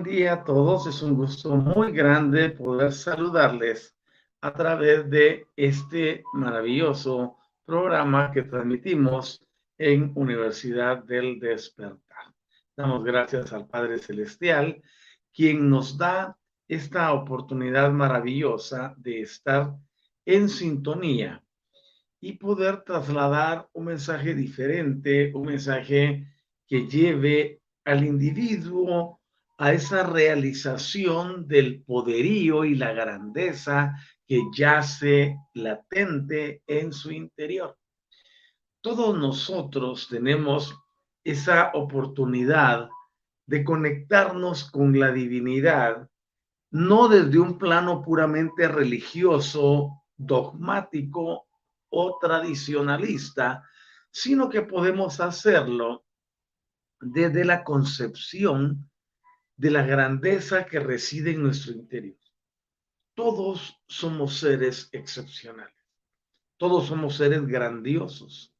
Buen día a todos. Es un gusto muy grande poder saludarles a través de este maravilloso programa que transmitimos en Universidad del Despertar. Damos gracias al Padre Celestial, quien nos da esta oportunidad maravillosa de estar en sintonía y poder trasladar un mensaje diferente, un mensaje que lleve al individuo a esa realización del poderío y la grandeza que yace latente en su interior. Todos nosotros tenemos esa oportunidad de conectarnos con la divinidad, no desde un plano puramente religioso, dogmático o tradicionalista, sino que podemos hacerlo desde la concepción de la grandeza que reside en nuestro interior. Todos somos seres excepcionales. Todos somos seres grandiosos.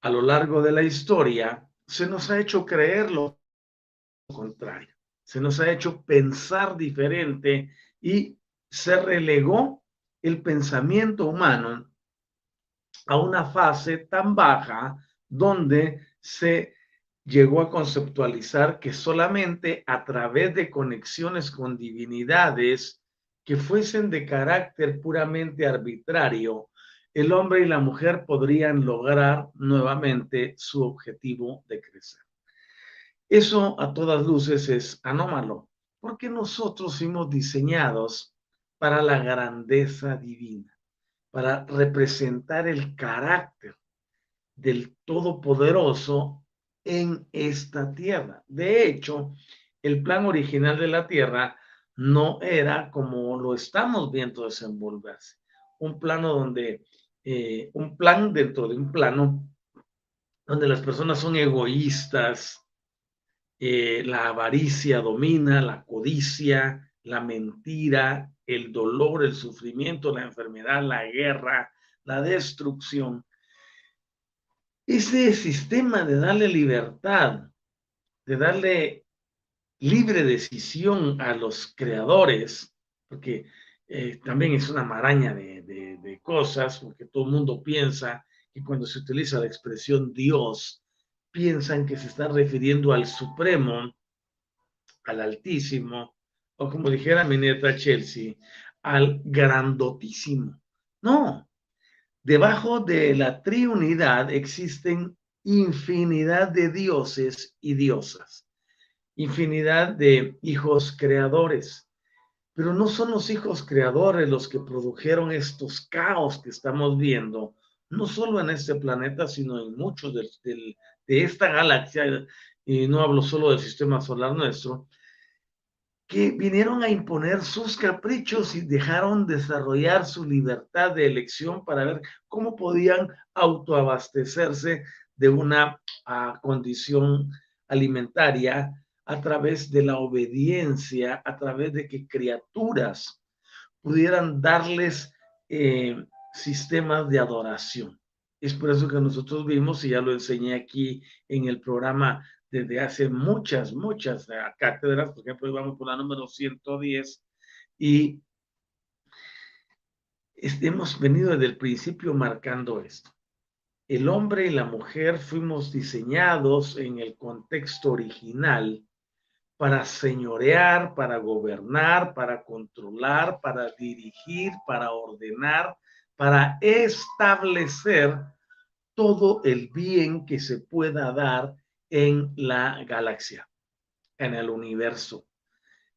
A lo largo de la historia se nos ha hecho creer lo contrario. Se nos ha hecho pensar diferente y se relegó el pensamiento humano a una fase tan baja donde se llegó a conceptualizar que solamente a través de conexiones con divinidades que fuesen de carácter puramente arbitrario, el hombre y la mujer podrían lograr nuevamente su objetivo de crecer. Eso a todas luces es anómalo, porque nosotros fuimos diseñados para la grandeza divina, para representar el carácter del Todopoderoso en esta tierra. De hecho, el plan original de la tierra no era como lo estamos viendo desenvolverse. Un plano donde, eh, un plan dentro de un plano donde las personas son egoístas, eh, la avaricia domina, la codicia, la mentira, el dolor, el sufrimiento, la enfermedad, la guerra, la destrucción ese sistema de darle libertad, de darle libre decisión a los creadores, porque eh, también es una maraña de, de, cosas, porque todo el mundo piensa que cuando se utiliza la expresión Dios, piensan que se está refiriendo al Supremo, al Altísimo, o como dijera mi nieta Chelsea, al Grandotísimo. No, Debajo de la triunidad existen infinidad de dioses y diosas. infinidad de hijos creadores. Pero no son los hijos creadores los que produjeron estos caos que estamos viendo, no solo en este planeta, sino en muchos de, de esta galaxia, y no hablo solo del sistema solar nuestro, que vinieron a imponer sus caprichos y dejaron desarrollar su libertad de elección para ver cómo podían autoabastecerse de una ah, condición alimentaria a través de la obediencia, a través de que criaturas pudieran darles eh, sistemas de adoración. Es por eso que nosotros vimos, y ya lo enseñé aquí en el programa desde hace muchas, muchas eh, cátedras, por ejemplo, vamos por la número 110, y hemos venido desde el principio marcando esto. El hombre y la mujer fuimos diseñados en el contexto original para señorear, para gobernar, para controlar, para dirigir, para ordenar, para establecer todo el bien que se pueda dar en la galaxia, en el universo,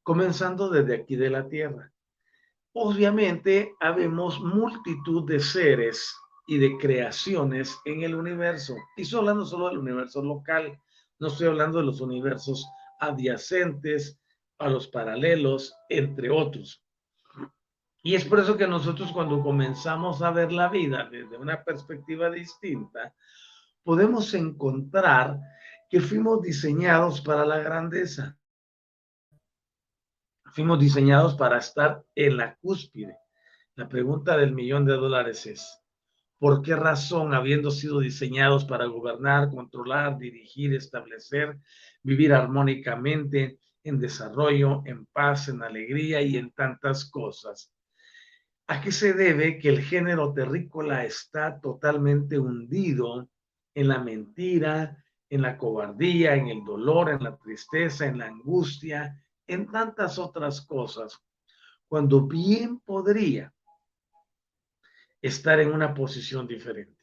comenzando desde aquí de la Tierra. Obviamente, habemos multitud de seres y de creaciones en el universo. Y estoy hablando solo del universo local, no estoy hablando de los universos adyacentes, a los paralelos, entre otros. Y es por eso que nosotros cuando comenzamos a ver la vida desde una perspectiva distinta, podemos encontrar que fuimos diseñados para la grandeza. Fuimos diseñados para estar en la cúspide. La pregunta del millón de dólares es, ¿por qué razón, habiendo sido diseñados para gobernar, controlar, dirigir, establecer, vivir armónicamente, en desarrollo, en paz, en alegría y en tantas cosas? ¿A qué se debe que el género terrícola está totalmente hundido en la mentira, en la cobardía, en el dolor, en la tristeza, en la angustia, en tantas otras cosas, cuando bien podría estar en una posición diferente.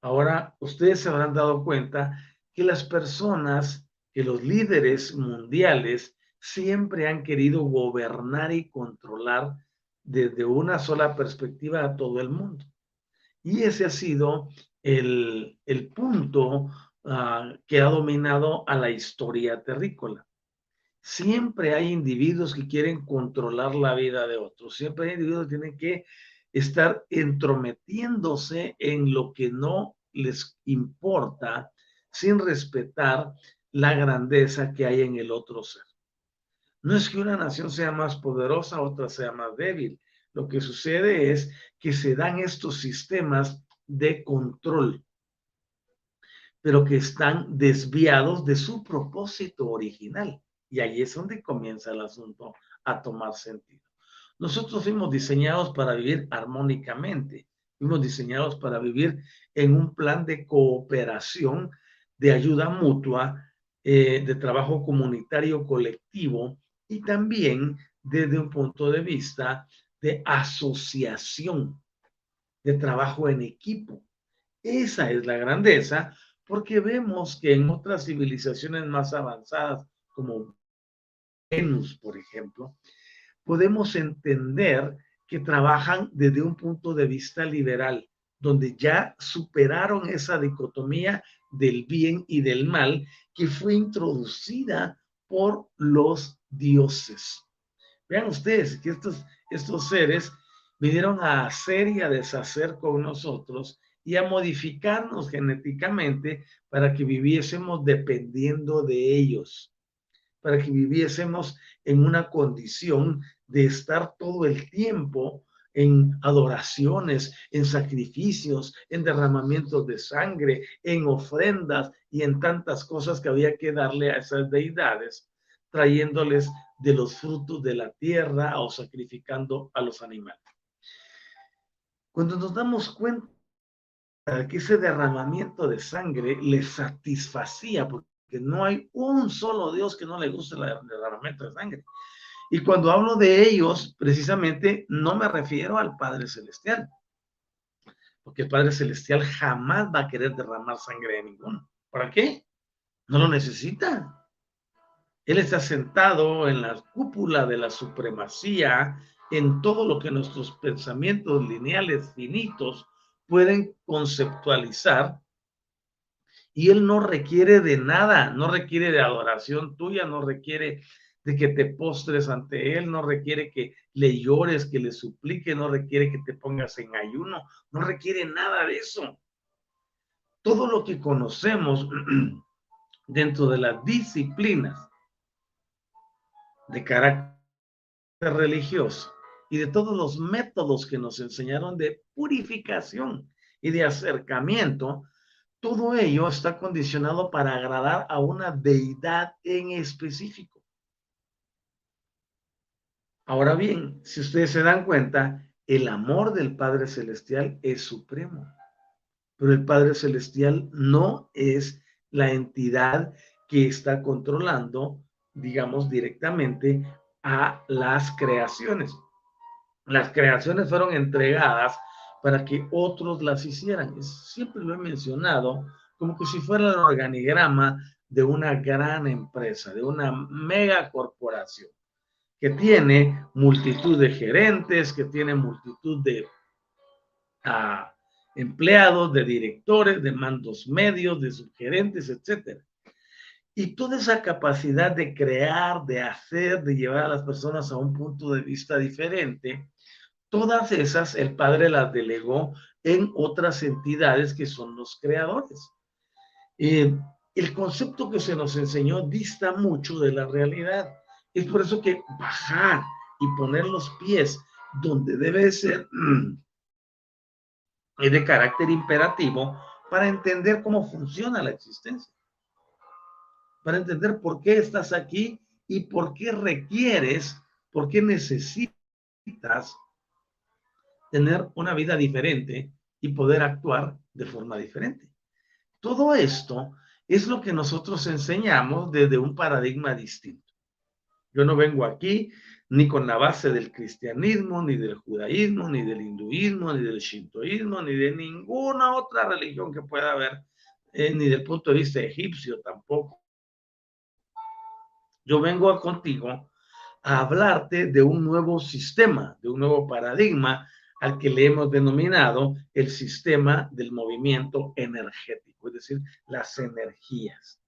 Ahora, ustedes se habrán dado cuenta que las personas, que los líderes mundiales siempre han querido gobernar y controlar desde una sola perspectiva a todo el mundo. Y ese ha sido el, el punto Ah, que ha dominado a la historia terrícola. Siempre hay individuos que quieren controlar la vida de otros. Siempre hay individuos que tienen que estar entrometiéndose en lo que no les importa sin respetar la grandeza que hay en el otro ser. No es que una nación sea más poderosa, otra sea más débil. Lo que sucede es que se dan estos sistemas de control pero que están desviados de su propósito original. Y ahí es donde comienza el asunto a tomar sentido. Nosotros fuimos diseñados para vivir armónicamente, fuimos diseñados para vivir en un plan de cooperación, de ayuda mutua, eh, de trabajo comunitario colectivo y también desde un punto de vista de asociación, de trabajo en equipo. Esa es la grandeza porque vemos que en otras civilizaciones más avanzadas, como Venus, por ejemplo, podemos entender que trabajan desde un punto de vista liberal, donde ya superaron esa dicotomía del bien y del mal que fue introducida por los dioses. Vean ustedes que estos, estos seres vinieron a hacer y a deshacer con nosotros y a modificarnos genéticamente para que viviésemos dependiendo de ellos, para que viviésemos en una condición de estar todo el tiempo en adoraciones, en sacrificios, en derramamientos de sangre, en ofrendas y en tantas cosas que había que darle a esas deidades, trayéndoles de los frutos de la tierra o sacrificando a los animales. Cuando nos damos cuenta que ese derramamiento de sangre le satisfacía, porque no hay un solo Dios que no le guste el derramamiento de sangre. Y cuando hablo de ellos, precisamente no me refiero al Padre Celestial, porque el Padre Celestial jamás va a querer derramar sangre de ninguno. ¿Para qué? No lo necesita. Él está sentado en la cúpula de la supremacía en todo lo que nuestros pensamientos lineales finitos pueden conceptualizar. Y Él no requiere de nada, no requiere de adoración tuya, no requiere de que te postres ante Él, no requiere que le llores, que le suplique, no requiere que te pongas en ayuno, no requiere nada de eso. Todo lo que conocemos dentro de las disciplinas de carácter religioso y de todos los métodos que nos enseñaron de purificación y de acercamiento, todo ello está condicionado para agradar a una deidad en específico. Ahora bien, si ustedes se dan cuenta, el amor del Padre Celestial es supremo, pero el Padre Celestial no es la entidad que está controlando, digamos, directamente a las creaciones. Las creaciones fueron entregadas para que otros las hicieran. Siempre lo he mencionado como que si fuera el organigrama de una gran empresa, de una mega corporación que tiene multitud de gerentes, que tiene multitud de uh, empleados, de directores, de mandos medios, de subgerentes, etc. Y toda esa capacidad de crear, de hacer, de llevar a las personas a un punto de vista diferente, todas esas el padre las delegó en otras entidades que son los creadores. Eh, el concepto que se nos enseñó dista mucho de la realidad. Es por eso que bajar y poner los pies donde debe ser es de carácter imperativo para entender cómo funciona la existencia. Para entender por qué estás aquí y por qué requieres, por qué necesitas tener una vida diferente y poder actuar de forma diferente. Todo esto es lo que nosotros enseñamos desde un paradigma distinto. Yo no vengo aquí ni con la base del cristianismo, ni del judaísmo, ni del hinduismo, ni del shintoísmo, ni de ninguna otra religión que pueda haber, eh, ni del punto de vista egipcio tampoco. Yo vengo contigo a hablarte de un nuevo sistema, de un nuevo paradigma al que le hemos denominado el sistema del movimiento energético, es decir, las energías.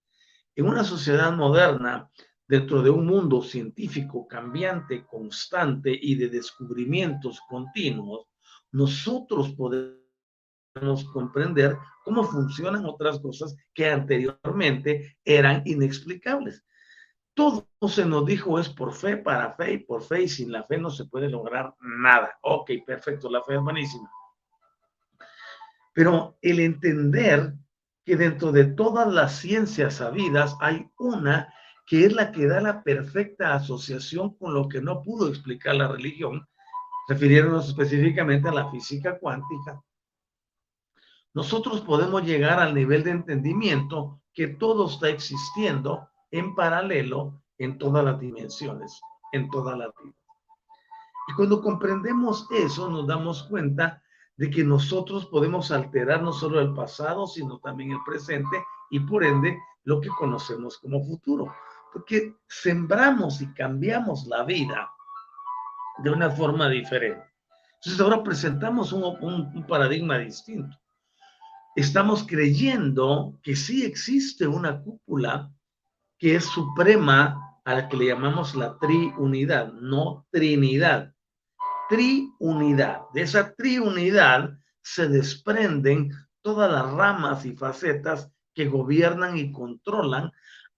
En una sociedad moderna dentro de un mundo científico cambiante, constante y de descubrimientos continuos, nosotros podemos comprender cómo funcionan otras cosas que anteriormente eran inexplicables. Todo se nos dijo es por fe, para fe y por fe, y sin la fe no se puede lograr nada. Ok, perfecto, la fe es buenísima. Pero el entender que dentro de todas las ciencias sabidas hay una que es la que da la perfecta asociación con lo que no pudo explicar la religión, refiriéndonos específicamente a la física cuántica, nosotros podemos llegar al nivel de entendimiento que todo está existiendo en paralelo en todas las dimensiones, en toda la vida. Y cuando comprendemos eso, nos damos cuenta de que nosotros podemos alterar no solo el pasado, sino también el presente y por ende lo que conocemos como futuro porque sembramos y cambiamos la vida de una forma diferente. Entonces ahora presentamos un, paradigma distinto. Estamos creyendo que sí existe una cúpula que es suprema a la que le llamamos la triunidad, no trinidad. Triunidad. De esa triunidad se desprenden todas las ramas y facetas que gobiernan y controlan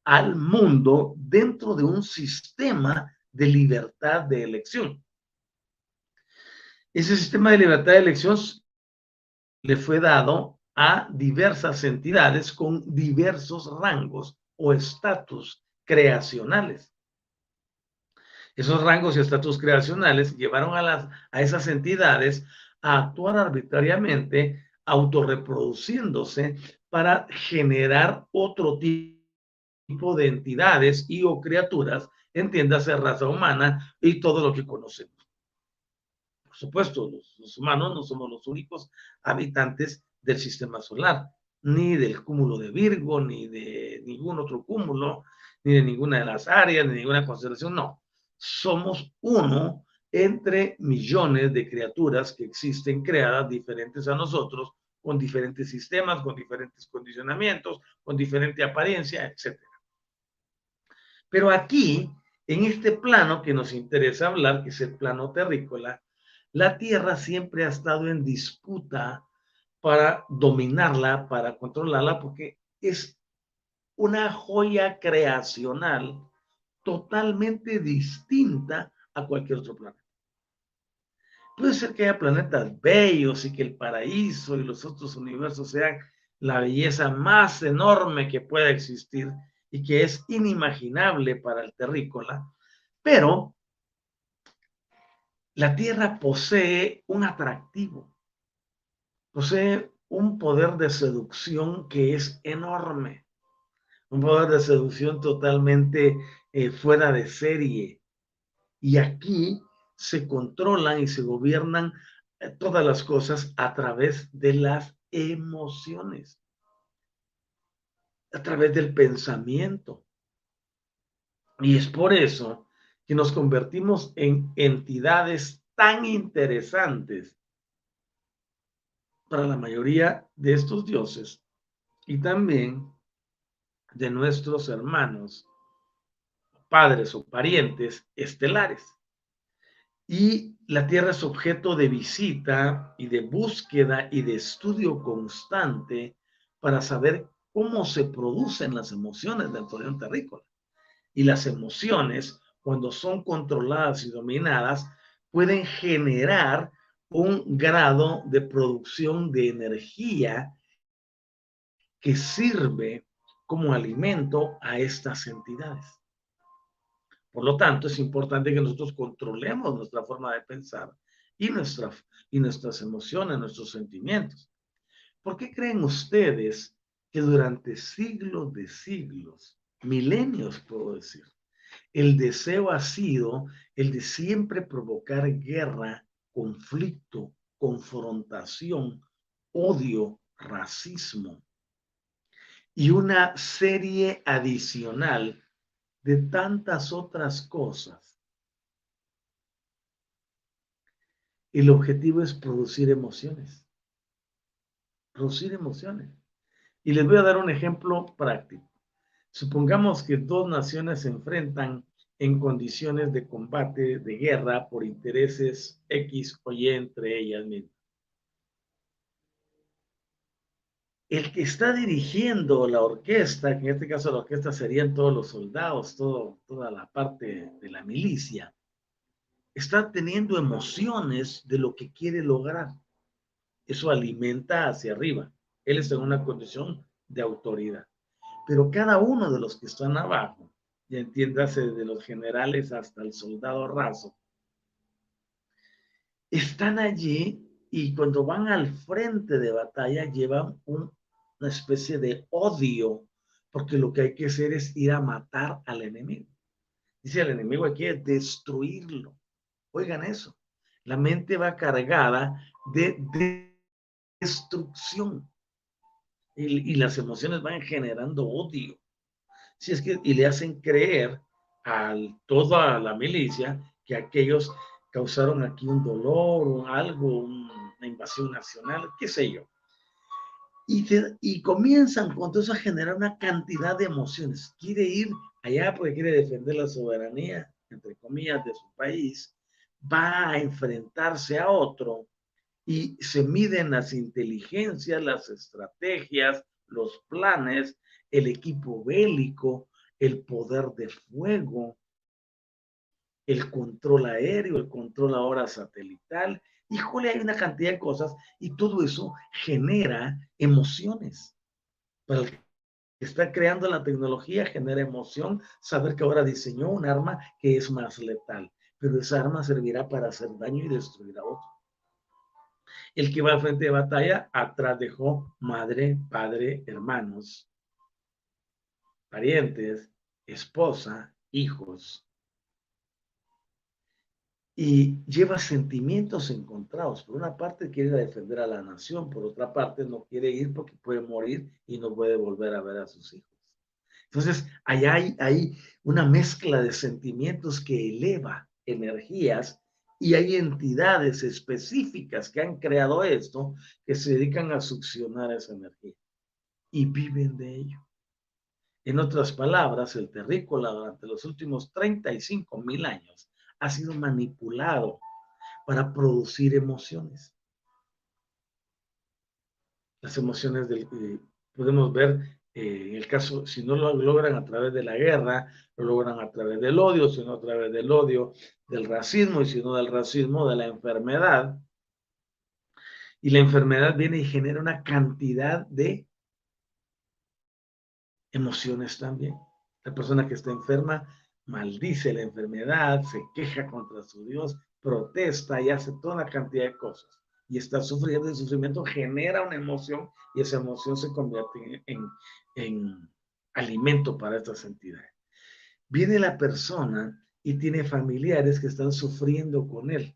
al mundo dentro de un sistema de libertad de elección. Ese sistema de libertad de elección le fue dado a diversas entidades con diversos rangos o estatus creacionales. Esos rangos y estatus creacionales llevaron a, las, a esas entidades a actuar arbitrariamente, autorreproduciéndose para generar otro tipo de entidades y o criaturas, entiéndase raza humana y todo lo que conocemos. Por supuesto, los, humanos no somos los únicos habitantes del sistema solar. Ni del cúmulo de Virgo, ni de ningún otro cúmulo, ni de ninguna de las áreas, ni de ninguna constelación, no. Somos uno entre millones de criaturas que existen creadas diferentes a nosotros, con diferentes sistemas, con diferentes condicionamientos, con diferente apariencia, etc. Pero aquí, en este plano que nos interesa hablar, que es el plano terrícola, la Tierra siempre ha estado en disputa para dominarla, para controlarla, porque es una joya creacional totalmente distinta a cualquier otro planeta. Puede ser que haya planetas bellos y que el paraíso y los otros universos sean la belleza más enorme que pueda existir y que es inimaginable para el terrícola, pero la Tierra posee un atractivo, posee un poder de seducción que es enorme, un poder de seducción totalmente eh, fuera de serie. Y aquí se controlan y se gobiernan eh, todas las cosas a través de las emociones, a través del pensamiento. Y es por eso que nos convertimos en entidades tan interesantes para la mayoría de estos dioses y también de nuestros hermanos, padres o parientes estelares. Y la Tierra es objeto de visita y de búsqueda y de estudio constante para saber cómo se producen las emociones del de terrícola. Y las emociones cuando son controladas y dominadas, pueden generar un grado de producción de energía que sirve como alimento a estas entidades. Por lo tanto, es importante que nosotros controlemos nuestra forma de pensar y, nuestra, y nuestras emociones, nuestros sentimientos. ¿Por qué creen ustedes que durante siglos de siglos, milenios puedo decir, el deseo ha sido el de siempre provocar guerra, conflicto, confrontación, odio, racismo y una serie adicional de tantas otras cosas. El objetivo es producir emociones. Producir emociones. Y les voy a dar un ejemplo práctico. Supongamos que dos naciones se enfrentan en condiciones de combate, de guerra, por intereses X o Y entre ellas mismas. El que está dirigiendo la orquesta, que en este caso la orquesta serían todos los soldados, todo, toda la parte de la milicia, está teniendo emociones de lo que quiere lograr. Eso alimenta hacia arriba. Él está en una condición de autoridad. Pero cada uno de los que están abajo y entiéndase de los generales hasta el soldado raso, están allí y cuando van al frente de batalla llevan una especie de odio, porque lo que hay que hacer es ir a matar al enemigo. Dice el enemigo hay que destruirlo. Oigan eso. La mente va cargada de destrucción y las emociones van generando odio si es que, y le hacen creer a toda la milicia que aquellos causaron aquí un dolor o algo, una invasión nacional, qué sé yo. Y, y comienzan con todo eso a generar una cantidad de emociones. Quiere ir allá porque quiere defender la soberanía, entre comillas, de su país. Va a enfrentarse a otro y se miden las inteligencias, las estrategias, los planes el equipo bélico, el poder de fuego, el control aéreo, el control ahora satelital. Híjole, hay una cantidad de cosas y todo eso genera emociones. Para el que está creando la tecnología genera emoción saber que ahora diseñó un arma que es más letal, pero esa arma servirá para hacer daño y destruir a otro. El que va al frente de batalla, atrás dejó madre, padre, hermanos, parientes, esposa, hijos. y lleva sentimientos encontrados. Por una parte quiere defender a la nación, por otra parte no quiere ir porque puede morir y no puede volver a ver a sus hijos. Entonces, allá hay, hay una mezcla de sentimientos que eleva energías y hay entidades específicas que han creado esto que se dedican a succionar esa energía y viven de ello. En otras palabras, el terrícola durante los últimos 35 mil años ha sido manipulado para producir emociones. Las emociones del, eh, podemos ver eh, en el caso, si no lo logran a través de la guerra, lo logran a través del odio, si no a través del odio, del racismo, y si no del racismo, de la enfermedad. Y la enfermedad viene y genera una cantidad de emociones también. La persona que está enferma maldice la enfermedad, se queja contra su Dios, protesta y hace toda una cantidad de cosas. Y está sufriendo, el sufrimiento genera una emoción y esa emoción se convierte en, en alimento para estas entidades. Viene la persona y tiene familiares que están sufriendo con él,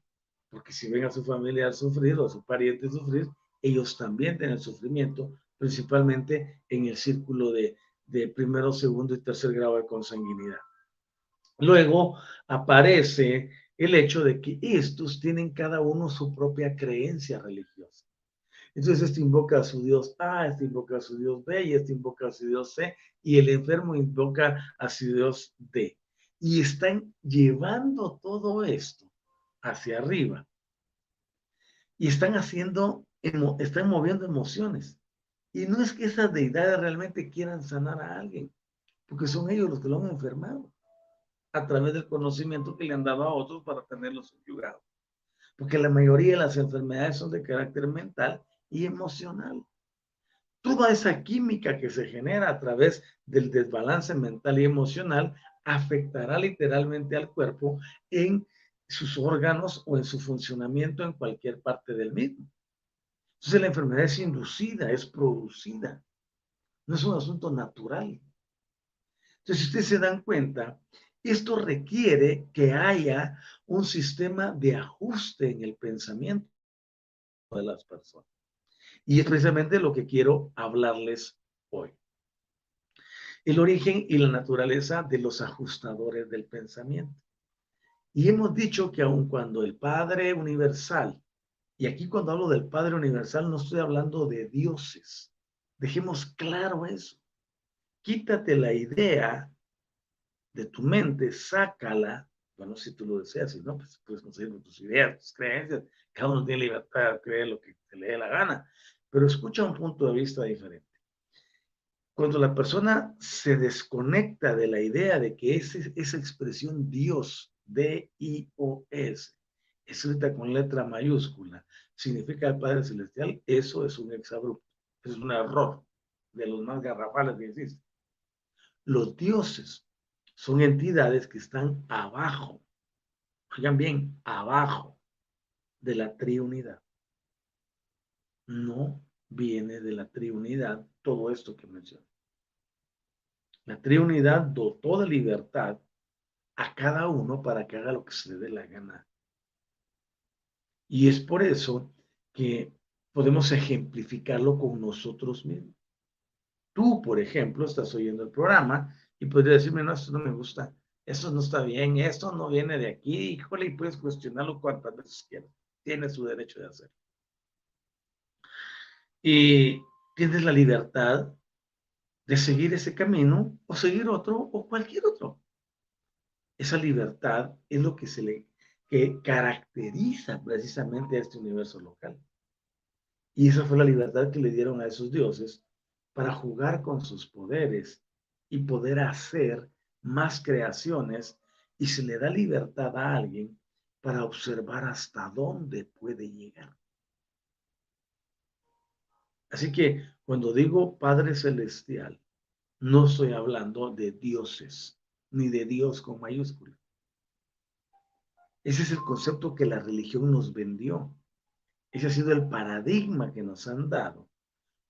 porque si ven a su familiar sufrir o a su pariente sufrir, ellos también tienen sufrimiento, principalmente en el círculo de, de primero, segundo y tercer grado de consanguinidad. Luego aparece el hecho de que estos tienen cada uno su propia creencia religiosa. Entonces este invoca a su Dios A, este invoca a su Dios B y este invoca a su Dios C y el enfermo invoca a su Dios D. Y están llevando todo esto hacia arriba. Y están haciendo, están moviendo emociones. Y no es que esas deidades realmente quieran sanar a alguien, porque son ellos los que lo han enfermado a través del conocimiento que le han dado a otros para tenerlos subyugados. Porque la mayoría de las enfermedades son de carácter mental y emocional. Toda esa química que se genera a través del desbalance mental y emocional afectará literalmente al cuerpo en sus órganos o en su funcionamiento en cualquier parte del mismo. Entonces la enfermedad es inducida, es producida, no es un asunto natural. Entonces, si ustedes se dan cuenta, esto requiere que haya un sistema de ajuste en el pensamiento de las personas. Y es precisamente lo que quiero hablarles hoy. El origen y la naturaleza de los ajustadores del pensamiento. Y hemos dicho que aun cuando el Padre Universal, y aquí cuando hablo del Padre Universal no estoy hablando de dioses, dejemos claro eso. Quítate la idea de tu mente, sácala, bueno, si tú lo deseas, si no, pues puedes conseguir tus ideas, tus creencias, cada uno tiene libertad de creer lo que te le dé la gana, pero escucha un punto de vista diferente. Cuando la persona se desconecta de la idea de que esa expresión Dios, D-I-O-S, escrita con letra mayúscula, significa el Padre Celestial, eso es un exabrupto, es un error de los más garrafales que existen. Los dioses son entidades que están abajo, oigan bien, abajo de la triunidad no viene de la triunidad todo esto que menciono. La triunidad dotó de libertad a cada uno para que haga lo que se le dé la gana. Y es por eso que podemos ejemplificarlo con nosotros mismos. Tú, por ejemplo, estás oyendo el programa y podrías decirme, no, esto no me gusta, esto no está bien, esto no viene de aquí, híjole, y puedes cuestionarlo cuantas veces quieras. Tienes su derecho de hacerlo y tienes la libertad de seguir ese camino o seguir otro o cualquier otro. Esa libertad es lo que se le que caracteriza precisamente a este universo local. Y esa fue la libertad que le dieron a esos dioses para jugar con sus poderes y poder hacer más creaciones y se le da libertad a alguien para observar hasta dónde puede llegar. Así que cuando digo Padre Celestial, no estoy hablando de dioses, ni de Dios con mayúscula. Ese es el concepto que la religión nos vendió. Ese ha sido el paradigma que nos han dado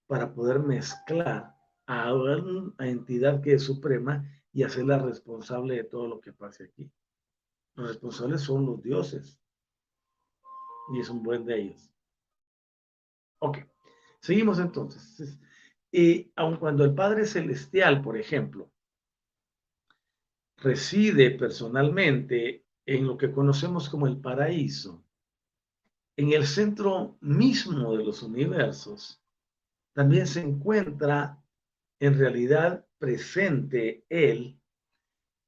para poder mezclar a una entidad que es suprema y hacerla responsable de todo lo que pase aquí. Los responsables son los dioses, y es un buen de ellos. Ok, seguimos entonces. Y aun cuando el Padre Celestial, por ejemplo, reside personalmente en lo que conocemos como el paraíso, en el centro mismo de los universos, también se encuentra en realidad presente Él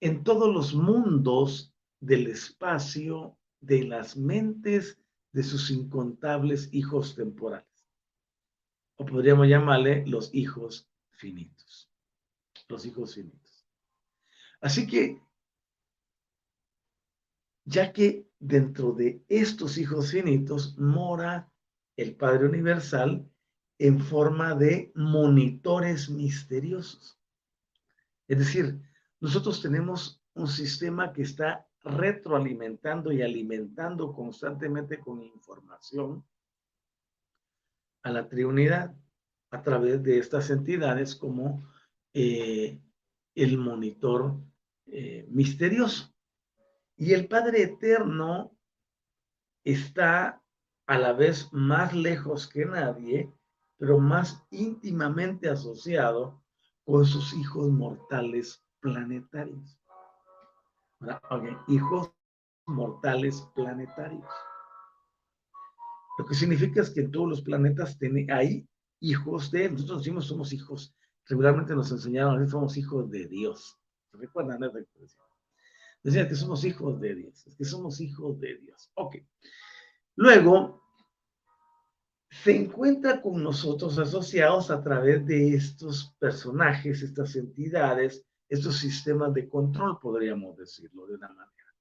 en todos los mundos del espacio de las mentes de sus incontables hijos temporales. O podríamos llamarle los hijos finitos. Los hijos finitos. Así que, ya que dentro de estos hijos finitos mora el Padre Universal en forma de monitores misteriosos. Es decir, nosotros tenemos un sistema que está retroalimentando y alimentando constantemente con información a la Trinidad a través de estas entidades como eh, el monitor eh, misterioso. Y el Padre Eterno está a la vez más lejos que nadie, pero más íntimamente asociado con sus hijos mortales planetarios hijos mortales planetarios. Lo que significa es que en todos los planetas tiene, hay hijos de Nosotros decimos somos hijos. Regularmente nos enseñaron somos hijos de Dios. ¿Se recuerdan esa? Decían que somos hijos de Dios. Es que somos hijos de Dios. Ok. Luego, se encuentra con nosotros asociados a través de estos personajes, estas entidades, estos sistemas de control, podríamos decirlo de una manera.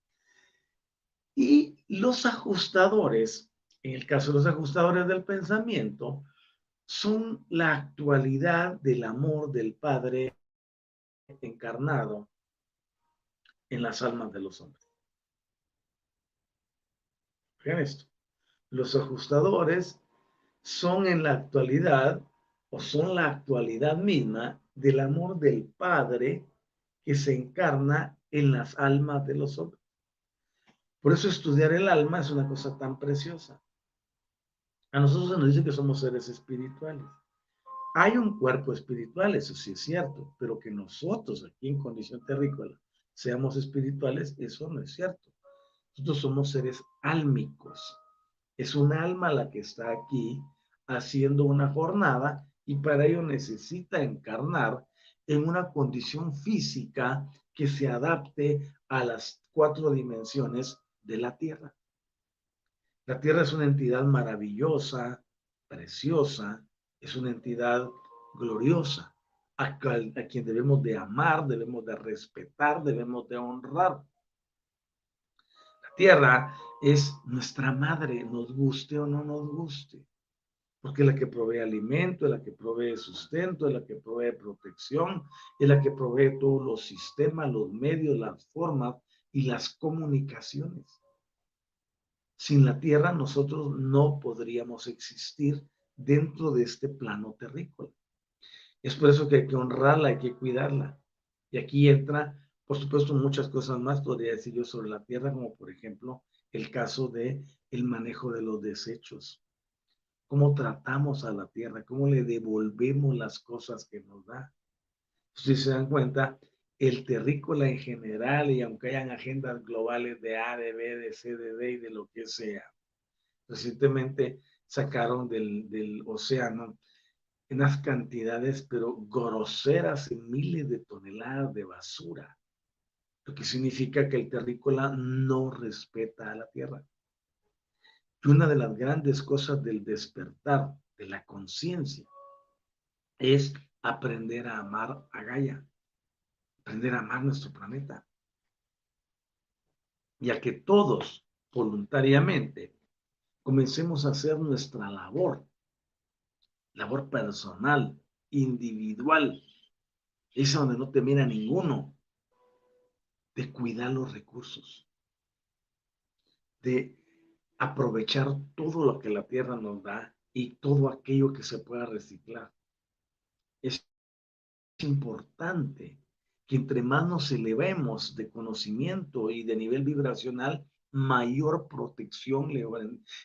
Y los ajustadores, en el caso de los ajustadores del pensamiento, son la actualidad del amor del Padre encarnado en las almas de los hombres. Vean esto. Los ajustadores son en la actualidad o son la actualidad misma del amor del Padre que se encarna en las almas de los hombres. Por eso estudiar el alma es una cosa tan preciosa. A nosotros se nos dice que somos seres espirituales. Hay un cuerpo espiritual, eso sí es cierto, pero que nosotros aquí en condición terrícola seamos espirituales, eso no es cierto. Nosotros somos seres álmicos. Es un alma la que está aquí haciendo una jornada y para ello necesita encarnar en una condición física que se adapte a las cuatro dimensiones de la Tierra. La Tierra es una entidad maravillosa, preciosa, es una entidad gloriosa, a, quien debemos de amar, debemos de respetar, debemos de honrar. La Tierra es nuestra madre, nos guste o no nos guste porque es la que provee alimento, es la que provee sustento, es la que provee protección, es la que provee todos los sistemas, los medios, las formas y las comunicaciones. Sin la tierra nosotros no podríamos existir dentro de este plano terrícola. Es por eso que hay que honrarla, hay que cuidarla. Y aquí entra, por supuesto, muchas cosas más, podría decir yo sobre la tierra, como por ejemplo el caso de el manejo de los desechos cómo tratamos a la tierra, cómo le devolvemos las cosas que nos da. Si se dan cuenta, el terrícola en general, y aunque hayan agendas globales de A, de B, de C, de D y de lo que sea, recientemente sacaron del, del océano unas cantidades, pero groseras, en miles de toneladas de basura, lo que significa que el terrícola no respeta a la tierra. Y una de las grandes cosas del despertar de la conciencia es aprender a amar a Gaia, aprender a amar nuestro planeta. Y a que todos voluntariamente comencemos a hacer nuestra labor, labor personal, individual, esa donde no te mira ninguno, de cuidar los recursos, de aprovechar todo lo que la tierra nos da y todo aquello que se pueda reciclar. Es importante que entre más nos elevemos de conocimiento y de nivel vibracional, mayor protección le,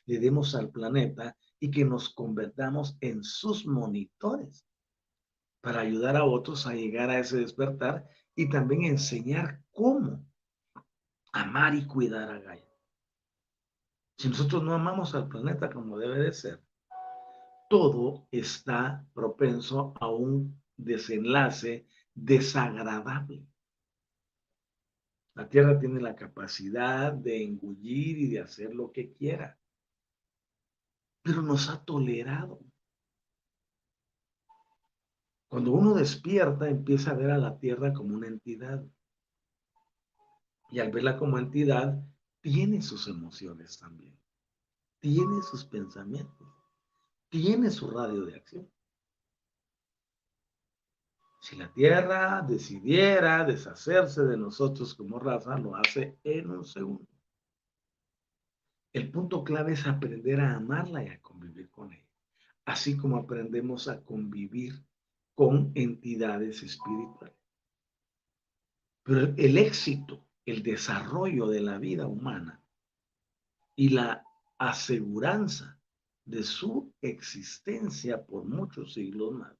le demos al planeta y que nos convertamos en sus monitores para ayudar a otros a llegar a ese despertar y también enseñar cómo amar y cuidar a Gaia. Si nosotros no amamos al planeta como debe de ser, todo está propenso a un desenlace desagradable. La Tierra tiene la capacidad de engullir y de hacer lo que quiera, pero nos ha tolerado. Cuando uno despierta, empieza a ver a la Tierra como una entidad. Y al verla como entidad, tiene sus emociones también, tiene sus pensamientos, tiene su radio de acción. Si la Tierra decidiera deshacerse de nosotros como raza, lo hace en un segundo. El punto clave es aprender a amarla y a convivir con ella, así como aprendemos a convivir con entidades espirituales. Pero el éxito, el desarrollo de la vida humana y la aseguranza de su existencia por muchos siglos más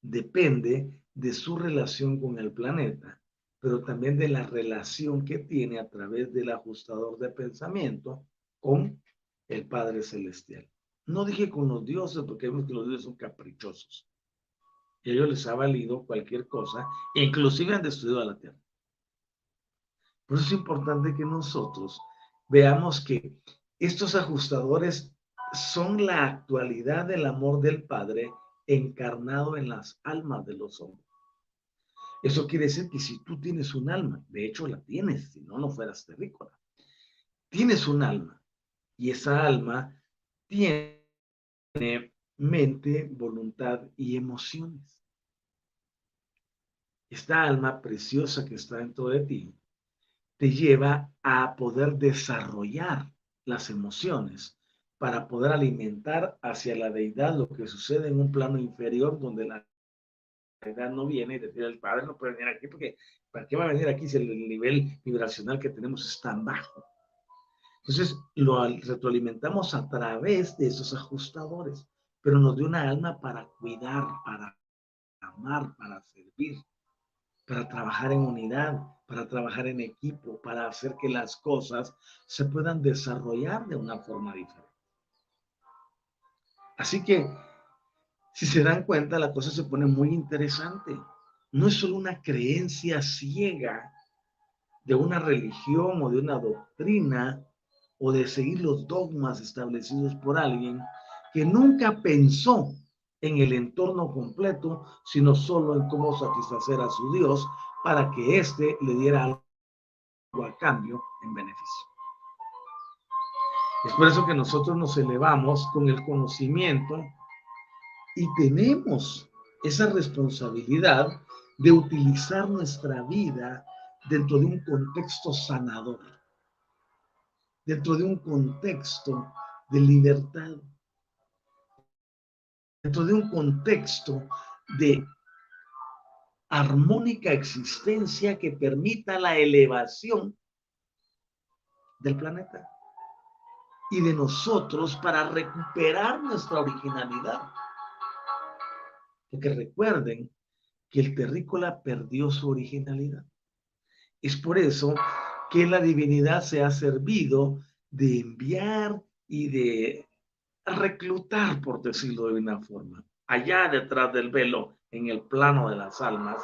depende de su relación con el planeta, pero también de la relación que tiene a través del ajustador de pensamiento con el Padre Celestial. No dije con los dioses, porque vemos que los dioses son caprichosos y a ellos les ha valido cualquier cosa, e inclusive han destruido a la tierra. Por eso es importante que nosotros veamos que estos ajustadores son la actualidad del amor del Padre encarnado en las almas de los hombres. Eso quiere decir que si tú tienes un alma, de hecho la tienes, si no, no fueras terrícola. Tienes un alma y esa alma tiene mente, voluntad y emociones. Esta alma preciosa que está dentro de ti te lleva a poder desarrollar las emociones para poder alimentar hacia la deidad lo que sucede en un plano inferior donde la deidad no viene y decir el padre no puede venir aquí porque ¿para qué va a venir aquí si el nivel vibracional que tenemos es tan bajo? Entonces lo retroalimentamos a través de esos ajustadores pero nos dio una alma para cuidar, para amar, para servir, para trabajar en unidad, para trabajar en equipo, para hacer que las cosas se puedan desarrollar de una forma diferente. Así que, si se dan cuenta, la cosa se pone muy interesante. No es solo una creencia ciega de una religión o de una doctrina o de seguir los dogmas establecidos por alguien, que nunca pensó en el entorno completo, sino solo en cómo satisfacer a su Dios para que éste le diera algo a cambio en beneficio. Es por eso que nosotros nos elevamos con el conocimiento y tenemos esa responsabilidad de utilizar nuestra vida dentro de un contexto sanador, dentro de un contexto de libertad, dentro de un contexto de armónica existencia que permita la elevación del planeta y de nosotros para recuperar nuestra originalidad. Porque recuerden que el terrícola perdió su originalidad. Es por eso que la divinidad se ha servido de enviar y de reclutar, por decirlo de una forma, allá detrás del velo, en el plano de las almas,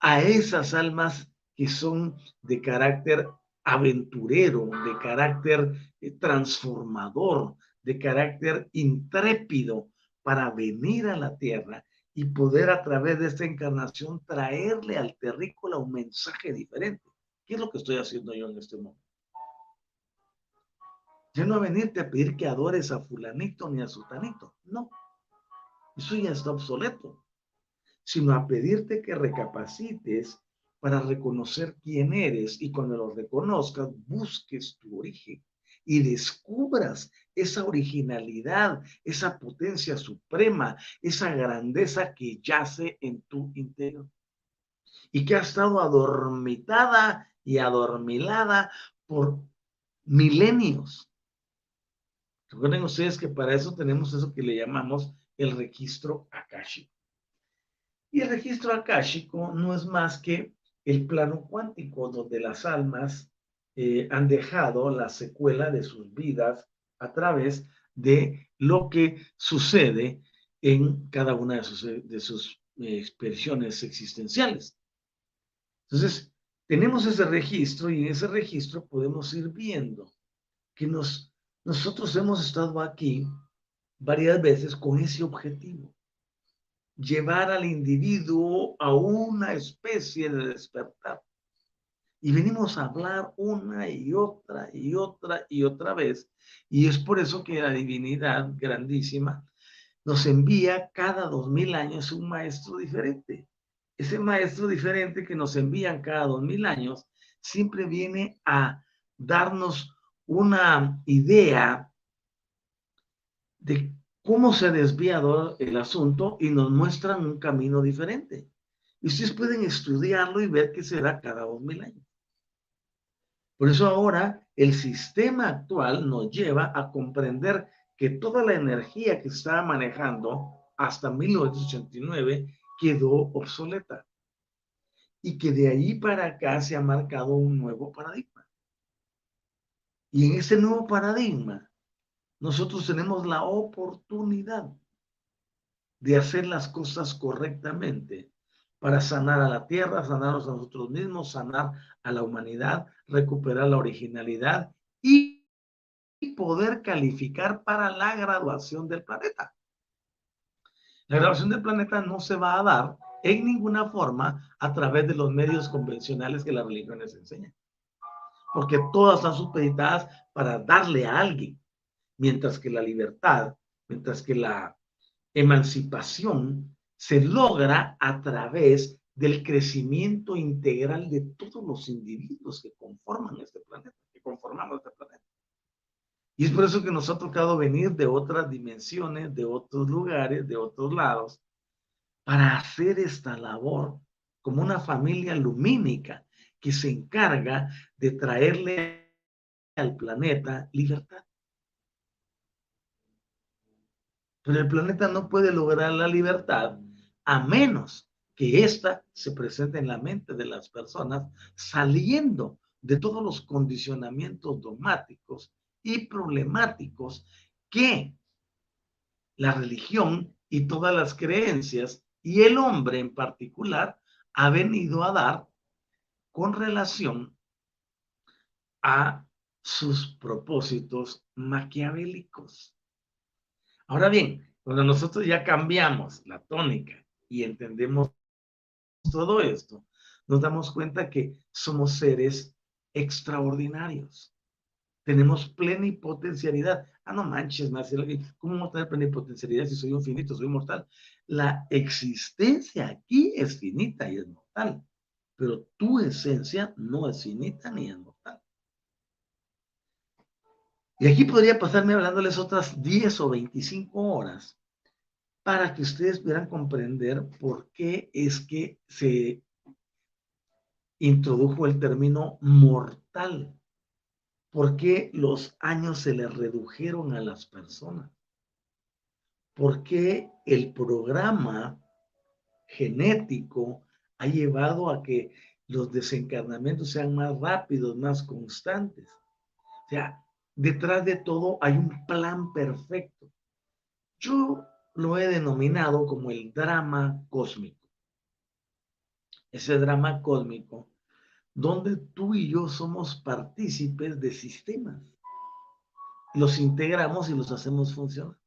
a esas almas que son de carácter aventurero, de carácter eh, transformador, de carácter intrépido, para venir a la tierra y poder a través de esta encarnación traerle al terrícola un mensaje diferente. ¿Qué es lo que estoy haciendo yo en este momento? Ya no a venirte a pedir que adores a fulanito ni a sutanito. No. Eso ya está obsoleto. Sino a pedirte que recapacites para reconocer quién eres y cuando lo reconozcas, busques tu origen y descubras esa originalidad, esa potencia suprema, esa grandeza que yace en tu interior y que ha estado adormitada y adormilada por milenios. Recuerden ustedes que para eso tenemos eso que le llamamos el registro akáshico. Y el registro akáshico no es más que el plano cuántico donde las almas eh, han dejado la secuela de sus vidas a través de lo que sucede en cada una de sus, de sus eh, expresiones existenciales. Entonces, tenemos ese registro y en ese registro podemos ir viendo que nos, nosotros hemos estado aquí varias veces con ese objetivo, llevar al individuo a una especie de despertar. Y venimos a hablar una y otra y otra y otra vez. Y es por eso que la divinidad grandísima nos envía cada dos mil años un maestro diferente ese maestro diferente que nos envían cada dos mil años siempre viene a darnos una idea de cómo se ha desviado el asunto y nos muestran un camino diferente. Y ustedes pueden estudiarlo y ver qué será cada dos mil años. Por eso ahora el sistema actual nos lleva a comprender que toda la energía que estaba manejando hasta 1989 quedó obsoleta y que de ahí para acá se ha marcado un nuevo paradigma. Y en ese nuevo paradigma, nosotros tenemos la oportunidad de hacer las cosas correctamente para sanar a la tierra, sanarnos a nosotros mismos, sanar a la humanidad, recuperar la originalidad y poder calificar para la graduación del planeta. La grabación del planeta no se va a dar en ninguna forma a través de los medios convencionales que las religiones enseñan. Porque todas están supeditadas para darle a alguien, mientras que la libertad, mientras que la emancipación se logra a través del crecimiento integral de todos los individuos que conforman este planeta, que conformamos este planeta. Y es por eso que nos ha tocado venir de otras dimensiones, de otros lugares, de otros lados, para hacer esta labor como una familia lumínica que se encarga de traerle al planeta libertad. Pero el planeta no puede lograr la libertad a menos que ésta se presente en la mente de las personas saliendo de todos los condicionamientos dogmáticos y problemáticos que la religión y todas las creencias y el hombre en particular ha venido a dar con relación a sus propósitos maquiavélicos. Ahora bien, cuando nosotros ya cambiamos la tónica y entendemos todo esto, nos damos cuenta que somos seres extraordinarios tenemos plenipotencialidad. Ah, no manches, Marcelo, ¿cómo vamos a tener plenipotencialidad si soy un finito, soy mortal? La existencia aquí es finita y es mortal, pero tu esencia no es finita ni es mortal. Y aquí podría pasarme hablándoles otras 10 o 25 horas para que ustedes pudieran comprender por qué es que se introdujo el término mortal ¿Por qué los años se le redujeron a las personas? ¿Por qué el programa genético ha llevado a que los desencarnamientos sean más rápidos, más constantes? O sea, detrás de todo hay un plan perfecto. Yo lo he denominado como el drama cósmico. Ese drama cósmico donde tú y yo somos partícipes de sistemas. Los integramos y los hacemos funcionar.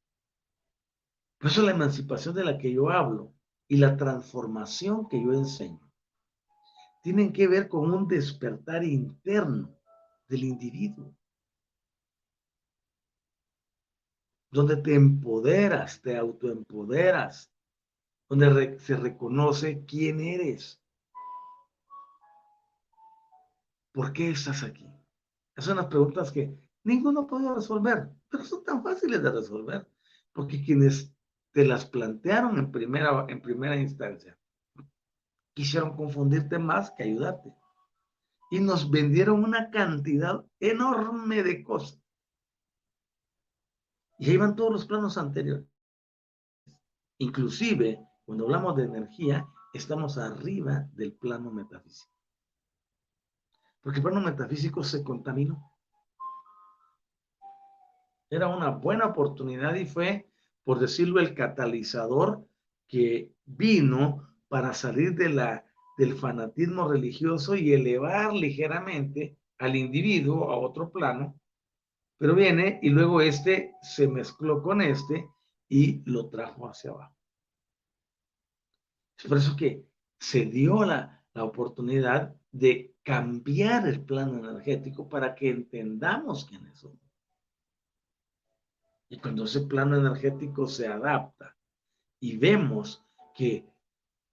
Por eso la emancipación de la que yo hablo y la transformación que yo enseño tienen que ver con un despertar interno del individuo. Donde te empoderas, te autoempoderas, donde se reconoce quién eres ¿Por qué estás aquí? Esas son las preguntas que ninguno puede resolver, pero son tan fáciles de resolver, porque quienes te las plantearon en primera, en primera instancia quisieron confundirte más que ayudarte. y nos vendieron una cantidad enorme de cosas. Y ahí van todos los planos anteriores. Inclusive, cuando hablamos de energía, estamos arriba del plano metafísico. Porque el plano metafísico se contaminó. Era una buena oportunidad y fue, por decirlo, el catalizador que vino para salir de la del fanatismo religioso y elevar ligeramente al individuo a otro plano, pero viene y luego este se mezcló con este y lo trajo hacia abajo. Es por eso que se dio la, la oportunidad de cambiar el plano energético para que entendamos quiénes somos. Y cuando ese plano energético se adapta y vemos que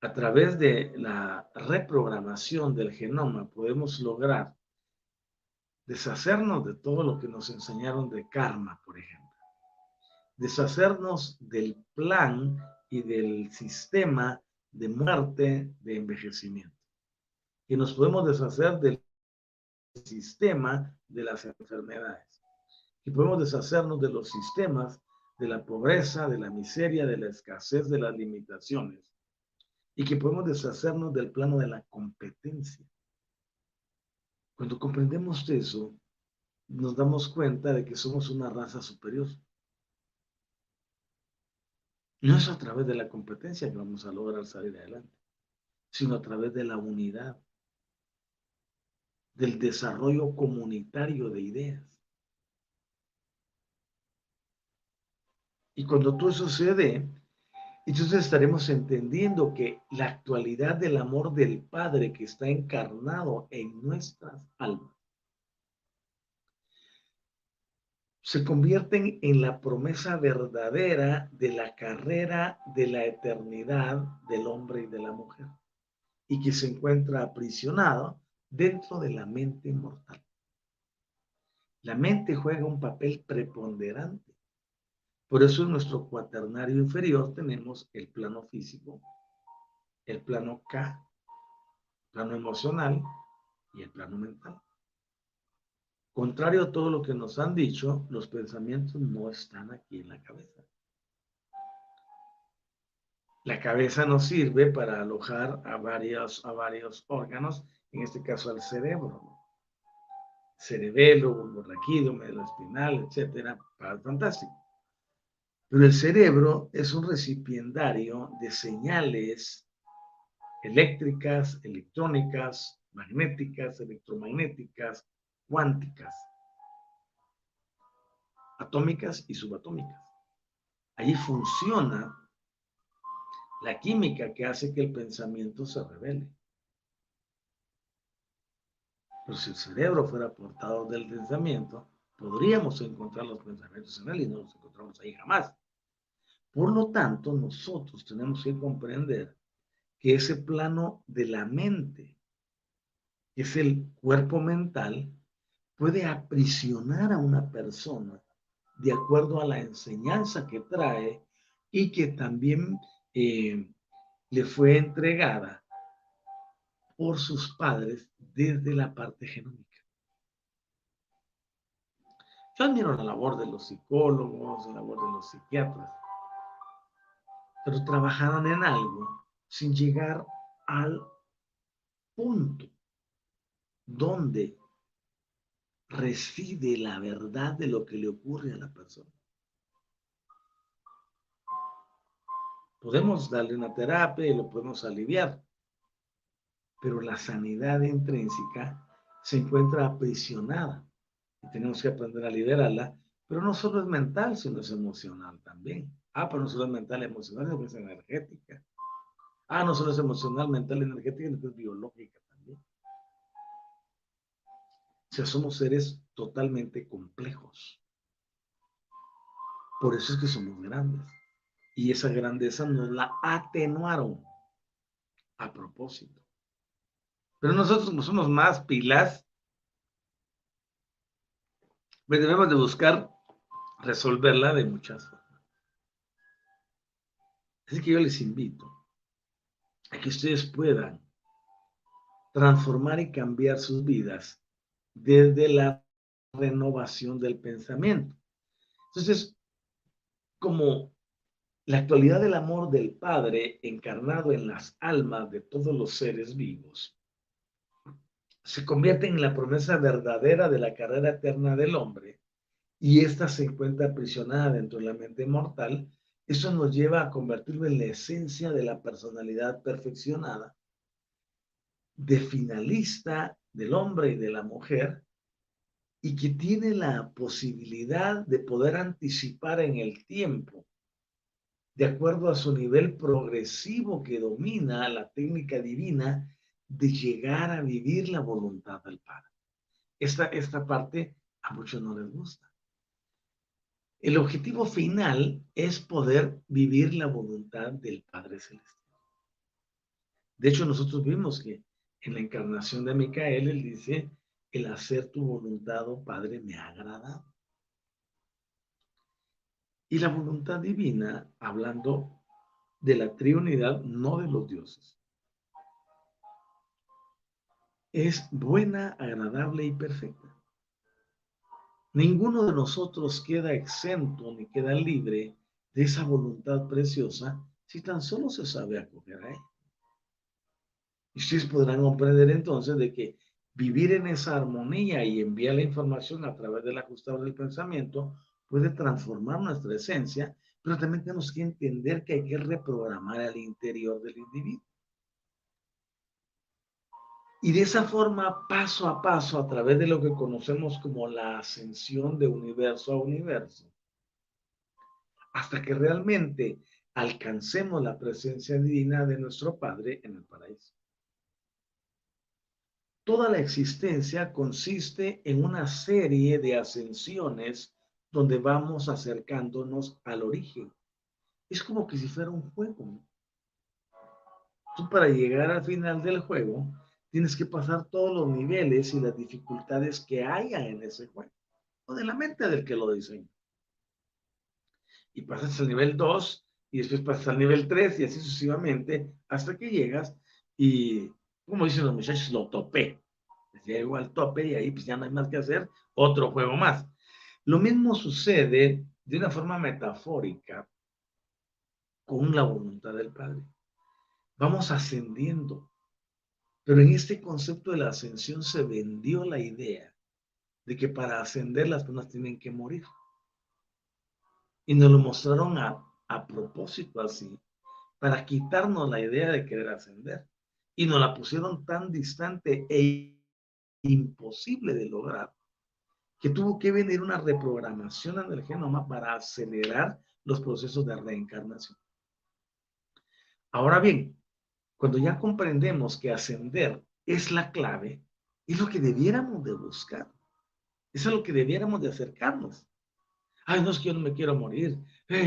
a través de la reprogramación del genoma podemos lograr deshacernos de todo lo que nos enseñaron de karma, por ejemplo. Deshacernos del plan y del sistema de muerte, de envejecimiento. Y nos podemos deshacer del sistema de las enfermedades. Y podemos deshacernos de los sistemas de la pobreza, de la miseria, de la escasez, de las limitaciones y que podemos deshacernos del plano de la competencia. Cuando comprendemos eso, nos damos cuenta de que somos una raza superior. No es a través de la competencia que vamos a lograr salir adelante, sino a través de la unidad, del desarrollo comunitario de ideas. Y cuando todo eso sucede, entonces estaremos entendiendo que la actualidad del amor del Padre que está encarnado en nuestras almas se convierten en la promesa verdadera de la carrera de la eternidad del hombre y de la mujer y que se encuentra aprisionado dentro de la mente mortal. La mente juega un papel preponderante por eso en nuestro cuaternario inferior tenemos el plano físico, el plano K, plano emocional y el plano mental. Contrario a todo lo que nos han dicho, los pensamientos no están aquí en la cabeza. La cabeza nos sirve para alojar a varios, a varios órganos, en este caso al cerebro, cerebelo, borraquídeo, médula espinal, etcétera, fantástico. Pero el cerebro es un recipiendario de señales eléctricas, electrónicas, magnéticas, electromagnéticas, cuánticas, atómicas y subatómicas. Allí funciona la química que hace que el pensamiento se revele. Pero si el cerebro fuera portado del pensamiento, podríamos encontrar los pensamientos en él y no los encontramos ahí jamás. Por lo tanto, nosotros tenemos que comprender que ese plano de la mente, que es el cuerpo mental, puede aprisionar a una persona de acuerdo a la enseñanza que trae y que también eh, le fue entregada por sus padres desde la parte genómica. Yo admiro la labor de los psicólogos, la labor de los psiquiatras, pero trabajaron en algo sin llegar al punto donde reside la verdad de lo que le ocurre a la persona. Podemos darle una terapia y lo podemos aliviar, pero la sanidad intrínseca se encuentra aprisionada y tenemos que aprender a liberarla, pero no solo es mental, sino es emocional también. Ah, pero no solo es mental, emocional, es energética. Ah, no solo es emocional, mental, energética, sino es biológica también. O sea, somos seres totalmente complejos. Por eso es que somos grandes. Y esa grandeza nos la atenuaron a propósito. Pero nosotros como somos más pilas, pues debemos de buscar resolverla de muchas formas. Así que yo les invito a que ustedes puedan transformar y cambiar sus vidas desde la renovación del pensamiento. Entonces, como la actualidad del amor del Padre encarnado en las almas de todos los seres vivos se convierte en la promesa verdadera de la carrera eterna del hombre y ésta se encuentra aprisionada dentro de la mente mortal, eso nos lleva a convertirlo en la esencia de la personalidad perfeccionada, de finalista del hombre y de la mujer, y que tiene la posibilidad de poder anticipar en el tiempo, de acuerdo a su nivel progresivo que domina la técnica divina, de llegar a vivir la voluntad del Padre. Esta, esta parte a muchos no les gusta. El objetivo final es poder vivir la voluntad del Padre Celestial. De hecho, nosotros vimos que en la encarnación de Micael, él dice, el hacer tu voluntad, oh Padre, me ha agradado. Y la voluntad divina, hablando de la triunidad, no de los dioses, es buena, agradable y perfecta. Ninguno de nosotros queda exento ni queda libre de esa voluntad preciosa si tan solo se sabe acoger a ella. Y ustedes podrán comprender entonces de que vivir en esa armonía y enviar la información a través del ajustador del pensamiento puede transformar nuestra esencia, pero también tenemos que entender que hay que reprogramar al interior del individuo. Y de esa forma, paso a paso, a través de lo que conocemos como la ascensión de universo a universo, hasta que realmente alcancemos la presencia divina de nuestro Padre en el paraíso. Toda la existencia consiste en una serie de ascensiones donde vamos acercándonos al origen. Es como que si fuera un juego. Tú para llegar al final del juego tienes que pasar todos los niveles y las dificultades que haya en ese juego, o de la mente del que lo diseña. Y pasas al nivel 2 y después pasas al nivel 3 y así sucesivamente hasta que llegas y, como dicen los muchachos, lo topé. Llego al tope y ahí pues ya no hay más que hacer, otro juego más. Lo mismo sucede de una forma metafórica con la voluntad del Padre. Vamos ascendiendo pero en este concepto de la ascensión se vendió la idea de que para ascender las personas tienen que morir. Y nos lo mostraron a, a propósito así, para quitarnos la idea de querer ascender. Y nos la pusieron tan distante e imposible de lograr que tuvo que venir una reprogramación en el genoma para acelerar los procesos de reencarnación. Ahora bien, cuando ya comprendemos que ascender es la clave, es lo que debiéramos de buscar. es a lo que debiéramos de acercarnos. Ay, no es que yo no me quiero morir.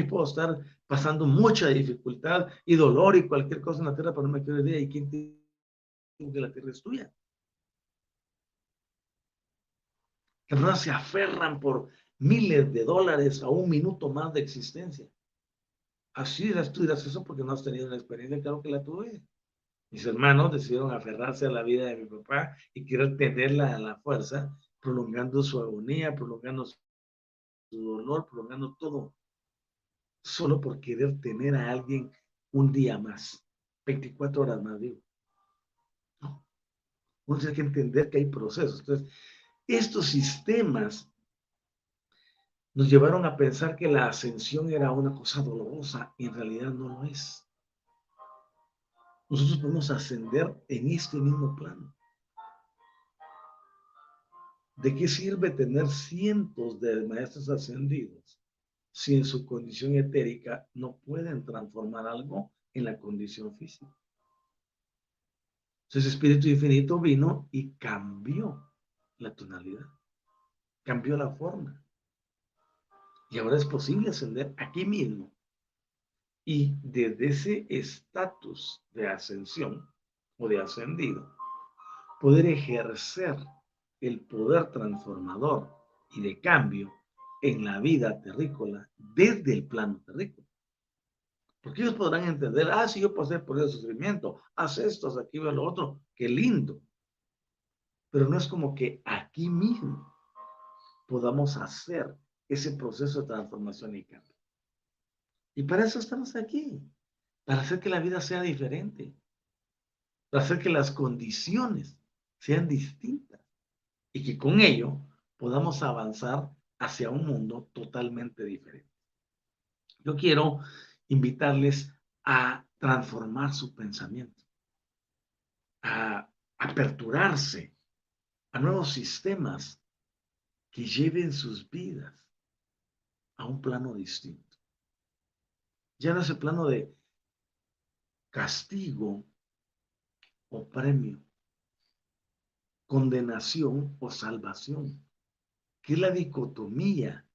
puedo estar pasando mucha dificultad y dolor y cualquier cosa en la tierra, pero no me quiero ir. ¿Y quién te que la tierra es tuya? Que no se aferran por miles de dólares a un minuto más de existencia. Así dirás tú dirás eso porque no has tenido una experiencia, claro que la tuve. Mis hermanos decidieron aferrarse a la vida de mi papá y querer tenerla a la fuerza, prolongando su agonía, prolongando su dolor, prolongando todo, solo por querer tener a alguien un día más, 24 horas más vivo. No. Uno tiene que entender que hay procesos. Entonces, estos sistemas nos llevaron a pensar que la ascensión era una cosa dolorosa y en realidad no lo es nosotros podemos ascender en este mismo plano. ¿De qué sirve tener cientos de maestros ascendidos si en su condición etérica no pueden transformar algo en la condición física? Entonces, Espíritu Infinito vino y cambió la tonalidad, cambió la forma. Y ahora es posible ascender aquí mismo y desde ese estatus de ascensión o de ascendido, poder ejercer el poder transformador y de cambio en la vida terrícola desde el plano terrícola. Porque ellos podrán entender, ah, si yo pasé por ese sufrimiento, haz esto, haz aquí, lo otro, qué lindo. pero no es como que aquí mismo podamos hacer ese proceso de transformación y cambio. Y para eso estamos aquí, para hacer que la vida sea diferente, para hacer que las condiciones sean distintas y que con ello podamos avanzar hacia un mundo totalmente diferente. Yo quiero invitarles a transformar su pensamiento, a aperturarse a nuevos sistemas que lleven sus vidas a un plano distinto. Ya no es el plano de castigo o premio, condenación o salvación, que es la dicotomía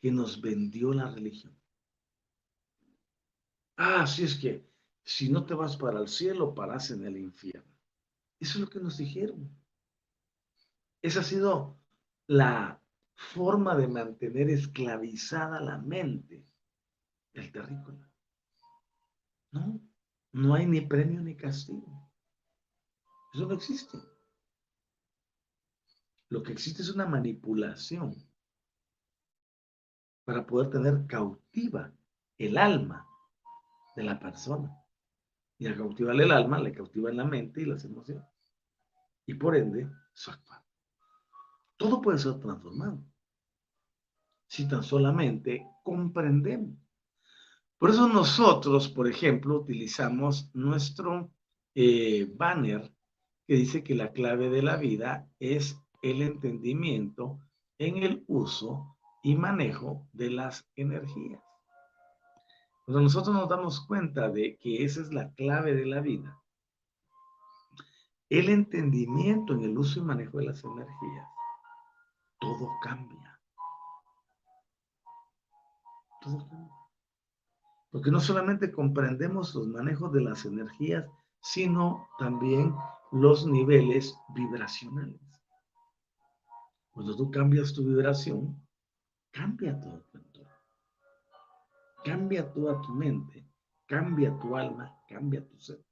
que nos vendió la religión. Ah, sí es que si no te vas para el cielo, paras en el infierno. Eso es lo que nos dijeron. Esa ha sido la forma de mantener esclavizada la mente del terrícola. No, no hay ni premio ni castigo. Eso no existe. Lo que existe es una manipulación para poder tener cautiva el alma de la persona. Y al cautivarle el alma, le cautivan la mente y las emociones. Y por ende, su actuar. Todo puede ser transformado. Si tan solamente comprendemos. Por eso nosotros, por ejemplo, utilizamos nuestro eh, banner que dice que la clave de la vida es el entendimiento en el uso y manejo de las energías. Cuando nosotros nos damos cuenta de que esa es la clave de la vida, el entendimiento en el uso y manejo de las energías, todo cambia. Todo cambia. Porque no solamente comprendemos los manejos de las energías, sino también los niveles vibracionales. Cuando tú cambias tu vibración, cambia todo tu entorno. Cambia toda tu mente, cambia tu alma, cambia tu ser.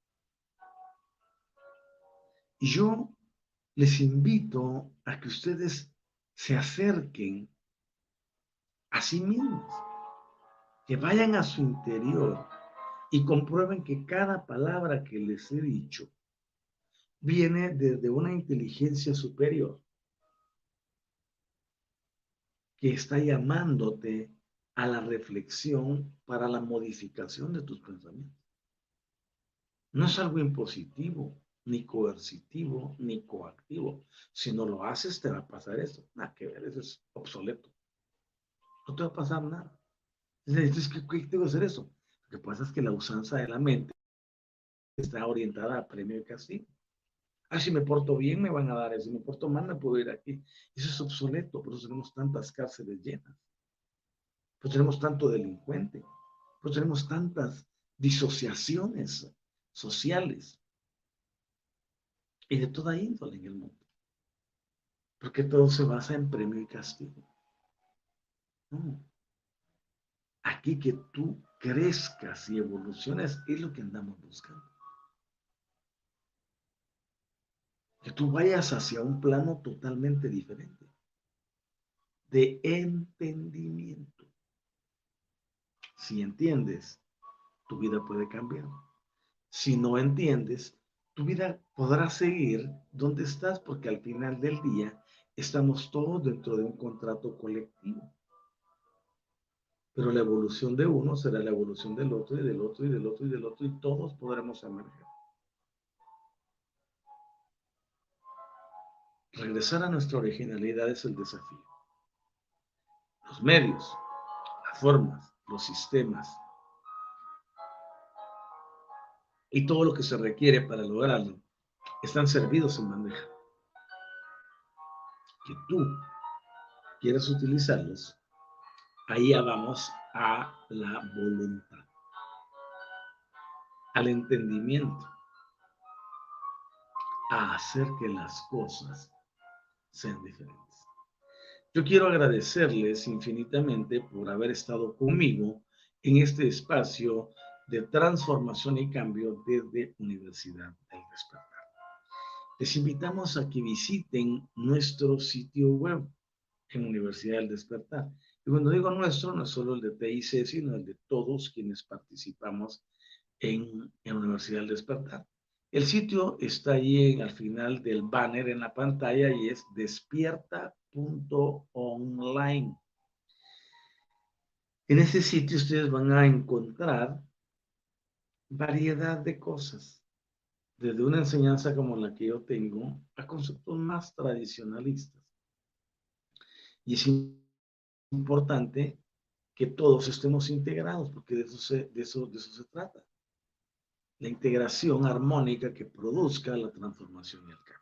Y yo les invito a que ustedes se acerquen a sí mismos que vayan a su interior y comprueben que cada palabra que les he dicho viene desde una inteligencia superior que está llamándote a la reflexión para la modificación de tus pensamientos. No es algo impositivo, ni coercitivo, ni coactivo. Si no lo haces, te va a pasar eso. Nada que ver, eso es obsoleto. No te va a pasar nada. Entonces, ¿qué, qué tengo que hacer eso? Lo que pasa es que la usanza de la mente está orientada a premio y castigo. Ah, si me porto bien, me van a dar eso. Si me porto mal, me puedo ir aquí. Eso es obsoleto, por eso tenemos tantas cárceles llenas. Por eso tenemos tanto delincuente. Por eso tenemos tantas disociaciones sociales. Y de toda índole en el mundo. Porque todo se basa en premio y castigo. No. Aquí que tú crezcas y evoluciones es lo que andamos buscando. Que tú vayas hacia un plano totalmente diferente de entendimiento. Si entiendes, tu vida puede cambiar. Si no entiendes, tu vida podrá seguir donde estás porque al final del día estamos todos dentro de un contrato colectivo. Pero la evolución de uno será la evolución del otro y del otro y del otro y del otro y todos podremos emerger. Regresar a nuestra originalidad es el desafío. Los medios, las formas, los sistemas y todo lo que se requiere para lograrlo están servidos en bandeja. Que tú quieras utilizarlos ahí vamos a la voluntad, al entendimiento, a hacer que las cosas sean diferentes. Yo quiero agradecerles infinitamente por haber estado conmigo en este espacio de transformación y cambio desde Universidad del Despertar. les invitamos a que visiten nuestro sitio web en Universidad del Despertar. Y cuando digo nuestro, no es solo el de TIC, sino el de todos quienes participamos en, en Universidad del Despertar. El sitio está ahí al final del banner en la pantalla y es despierta.online. En ese sitio ustedes van a encontrar variedad de cosas, desde una enseñanza como la que yo tengo a conceptos más tradicionalistas. Y es importante que todos estemos integrados, porque de eso se, trata. La integración armónica que produzca la transformación y el cambio.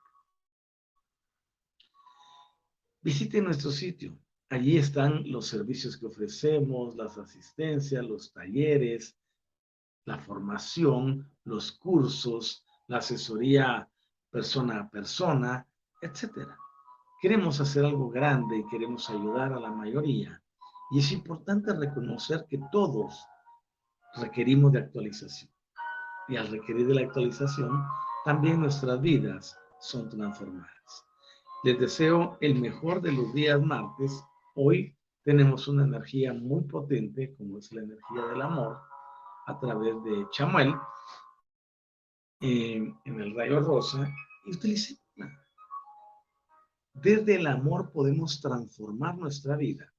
Visite nuestro sitio. Allí están los servicios que ofrecemos, las asistencias, los talleres, la formación, los cursos, la asesoría persona a persona, etcétera. Queremos hacer algo grande y queremos ayudar a la mayoría. Y es importante reconocer que todos requerimos de actualización. Y al requerir de la actualización, también nuestras vidas son transformadas. Les deseo el mejor de los días martes. Hoy tenemos una energía muy potente, como es la energía del amor, a través de Chamuel, en el rayo rosa, y utilicémosla. Desde el amor podemos transformar nuestra vida,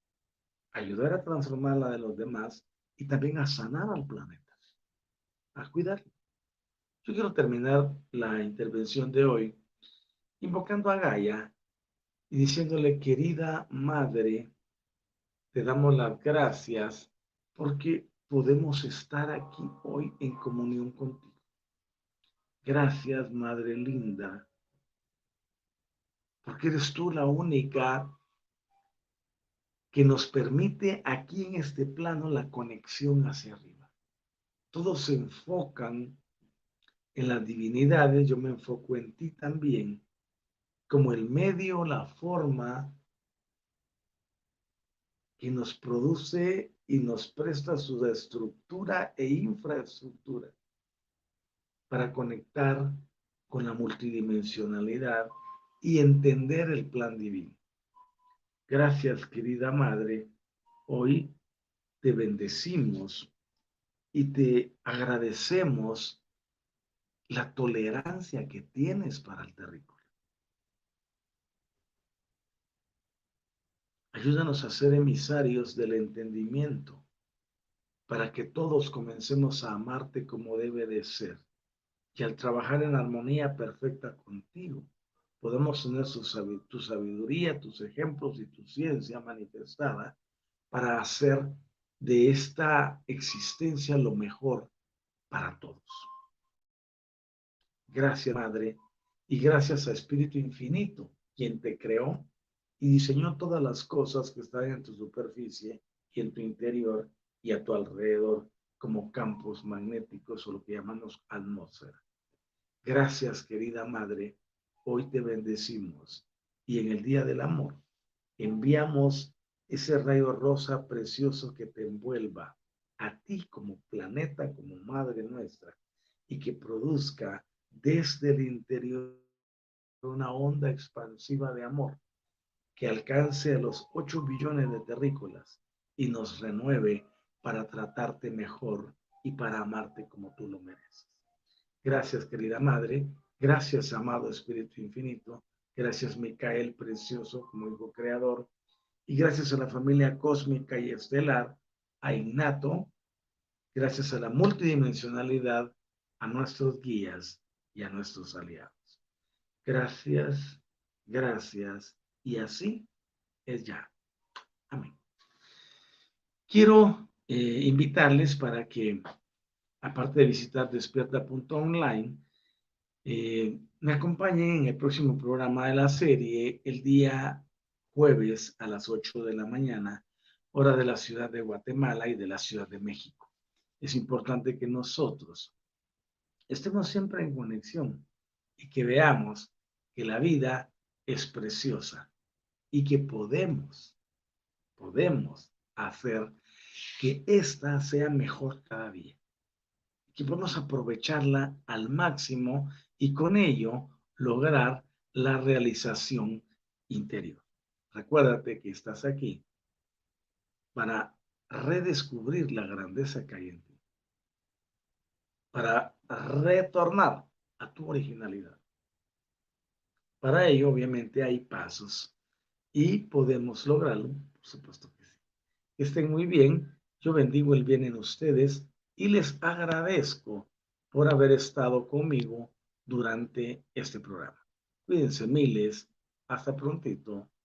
ayudar a transformar la de los demás y también a sanar al planeta, a cuidarlo. Yo quiero terminar la intervención de hoy invocando a Gaia y diciéndole, querida madre, te damos las gracias porque podemos estar aquí hoy en comunión contigo. Gracias, Madre linda, porque eres tú la única que nos permite aquí en este plano la conexión hacia arriba. Todos se enfocan en las divinidades, yo me enfoco en ti también, como el medio, la forma que nos produce y nos presta su estructura e infraestructura para conectar con la multidimensionalidad y entender el plan divino. Gracias, querida Madre. Hoy te bendecimos y te agradecemos la tolerancia que tienes para el terrícola. Ayúdanos a ser emisarios del entendimiento para que todos comencemos a amarte como debe de ser. Y al trabajar en armonía perfecta contigo, podemos tener tu sabiduría, tus ejemplos y tu ciencia manifestada para hacer de esta existencia lo mejor para todos. Gracias, Madre, y gracias a Espíritu Infinito, quien te creó y diseñó todas las cosas que están en tu superficie y en tu interior y a tu alrededor como campos magnéticos o lo que llamamos atmósfera. Gracias, querida Madre. Hoy te bendecimos y en el Día del Amor enviamos ese rayo rosa precioso que te envuelva a ti como planeta, como Madre nuestra, y que produzca desde el interior una onda expansiva de amor que alcance a los 8 billones de terrícolas y nos renueve para tratarte mejor y para amarte como tú lo mereces. Gracias, querida Madre. Gracias, amado Espíritu Infinito. Gracias, Micael Precioso, como hijo creador. Y gracias a la familia cósmica y estelar, a Innato. Gracias a la multidimensionalidad, a nuestros guías y a nuestros aliados. Gracias, gracias y así es ya. Amén. Quiero eh, invitarles para que, aparte de visitar despierta.online, eh, me acompañen en el próximo programa de la serie el día jueves a las 8 de la mañana, hora de la ciudad de Guatemala y de la ciudad de México. Es importante que nosotros estemos siempre en conexión y que veamos que la vida es preciosa y que podemos, podemos hacer que ésta sea mejor cada día. Que podemos aprovecharla al máximo y con ello lograr la realización interior. Recuérdate que estás aquí para redescubrir la grandeza que hay en ti, para retornar a tu originalidad. Para ello, obviamente, hay pasos y podemos lograrlo, por supuesto que sí. Que estén muy bien, yo bendigo el bien en ustedes y les agradezco por haber estado conmigo durante este programa. Cuídense miles, hasta prontito